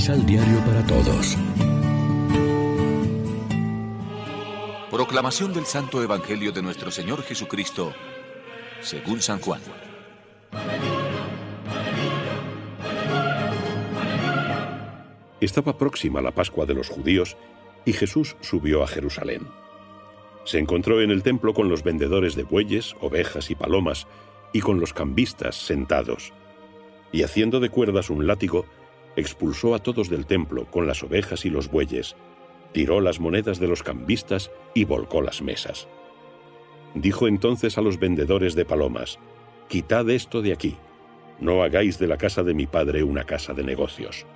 Misal Diario para Todos. Proclamación del Santo Evangelio de nuestro Señor Jesucristo, según San Juan. Estaba próxima la Pascua de los judíos y Jesús subió a Jerusalén. Se encontró en el templo con los vendedores de bueyes, ovejas y palomas, y con los cambistas sentados. Y haciendo de cuerdas un látigo, expulsó a todos del templo con las ovejas y los bueyes, tiró las monedas de los cambistas y volcó las mesas. Dijo entonces a los vendedores de palomas, Quitad esto de aquí, no hagáis de la casa de mi padre una casa de negocios.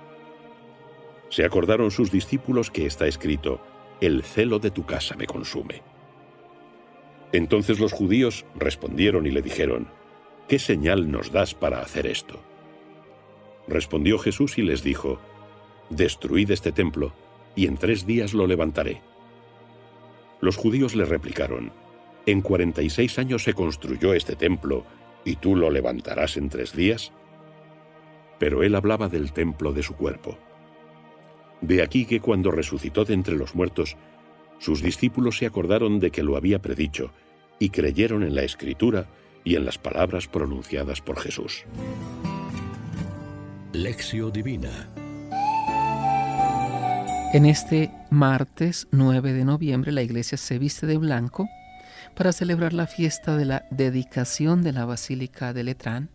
Se acordaron sus discípulos que está escrito, El celo de tu casa me consume. Entonces los judíos respondieron y le dijeron, ¿qué señal nos das para hacer esto? Respondió Jesús y les dijo, Destruid este templo, y en tres días lo levantaré. Los judíos le replicaron, ¿En cuarenta y seis años se construyó este templo, y tú lo levantarás en tres días? Pero él hablaba del templo de su cuerpo. De aquí que cuando resucitó de entre los muertos, sus discípulos se acordaron de que lo había predicho, y creyeron en la Escritura y en las palabras pronunciadas por Jesús. Lección Divina En este martes 9 de noviembre la iglesia se viste de blanco para celebrar la fiesta de la dedicación de la Basílica de Letrán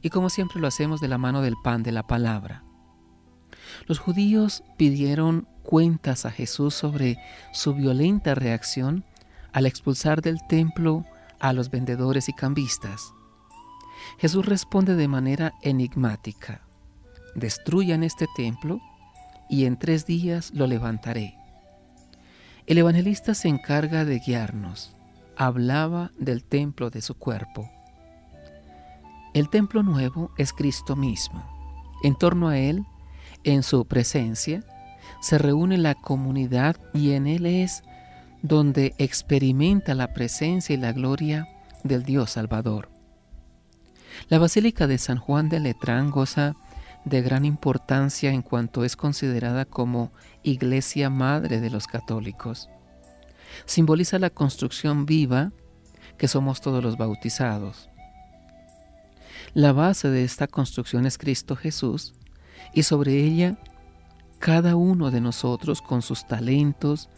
y como siempre lo hacemos de la mano del pan de la palabra. Los judíos pidieron cuentas a Jesús sobre su violenta reacción al expulsar del templo a los vendedores y cambistas. Jesús responde de manera enigmática, destruyan este templo y en tres días lo levantaré. El evangelista se encarga de guiarnos. Hablaba del templo de su cuerpo. El templo nuevo es Cristo mismo. En torno a Él, en su presencia, se reúne la comunidad y en Él es donde experimenta la presencia y la gloria del Dios Salvador. La Basílica de San Juan de Letrán goza de gran importancia en cuanto es considerada como iglesia madre de los católicos. Simboliza la construcción viva que somos todos los bautizados. La base de esta construcción es Cristo Jesús y sobre ella cada uno de nosotros con sus talentos,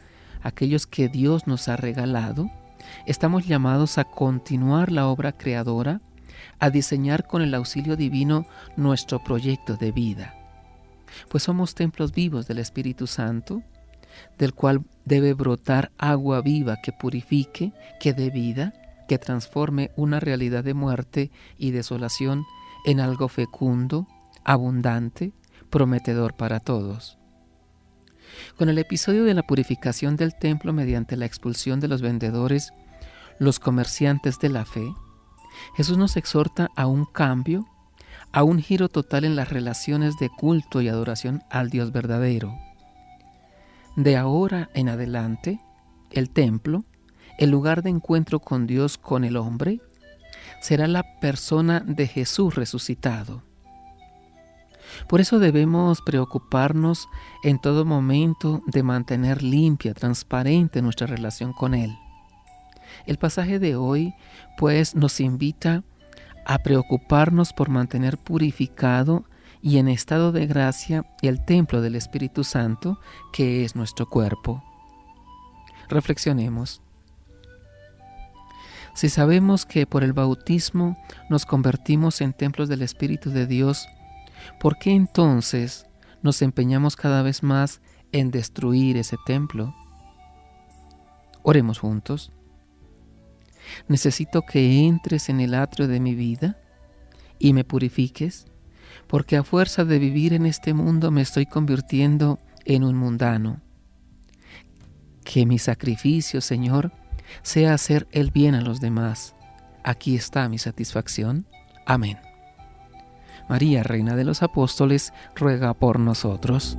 aquellos que Dios nos ha regalado, estamos llamados a continuar la obra creadora, a diseñar con el auxilio divino nuestro proyecto de vida. Pues somos templos vivos del Espíritu Santo, del cual debe brotar agua viva que purifique, que dé vida, que transforme una realidad de muerte y desolación en algo fecundo, abundante, prometedor para todos. Con el episodio de la purificación del templo mediante la expulsión de los vendedores, los comerciantes de la fe, Jesús nos exhorta a un cambio, a un giro total en las relaciones de culto y adoración al Dios verdadero. De ahora en adelante, el templo, el lugar de encuentro con Dios con el hombre, será la persona de Jesús resucitado. Por eso debemos preocuparnos en todo momento de mantener limpia, transparente nuestra relación con Él. El pasaje de hoy pues nos invita a preocuparnos por mantener purificado y en estado de gracia el templo del Espíritu Santo que es nuestro cuerpo. Reflexionemos. Si sabemos que por el bautismo nos convertimos en templos del Espíritu de Dios, ¿por qué entonces nos empeñamos cada vez más en destruir ese templo? Oremos juntos. Necesito que entres en el atrio de mi vida y me purifiques, porque a fuerza de vivir en este mundo me estoy convirtiendo en un mundano. Que mi sacrificio, Señor, sea hacer el bien a los demás. Aquí está mi satisfacción. Amén. María, Reina de los Apóstoles, ruega por nosotros.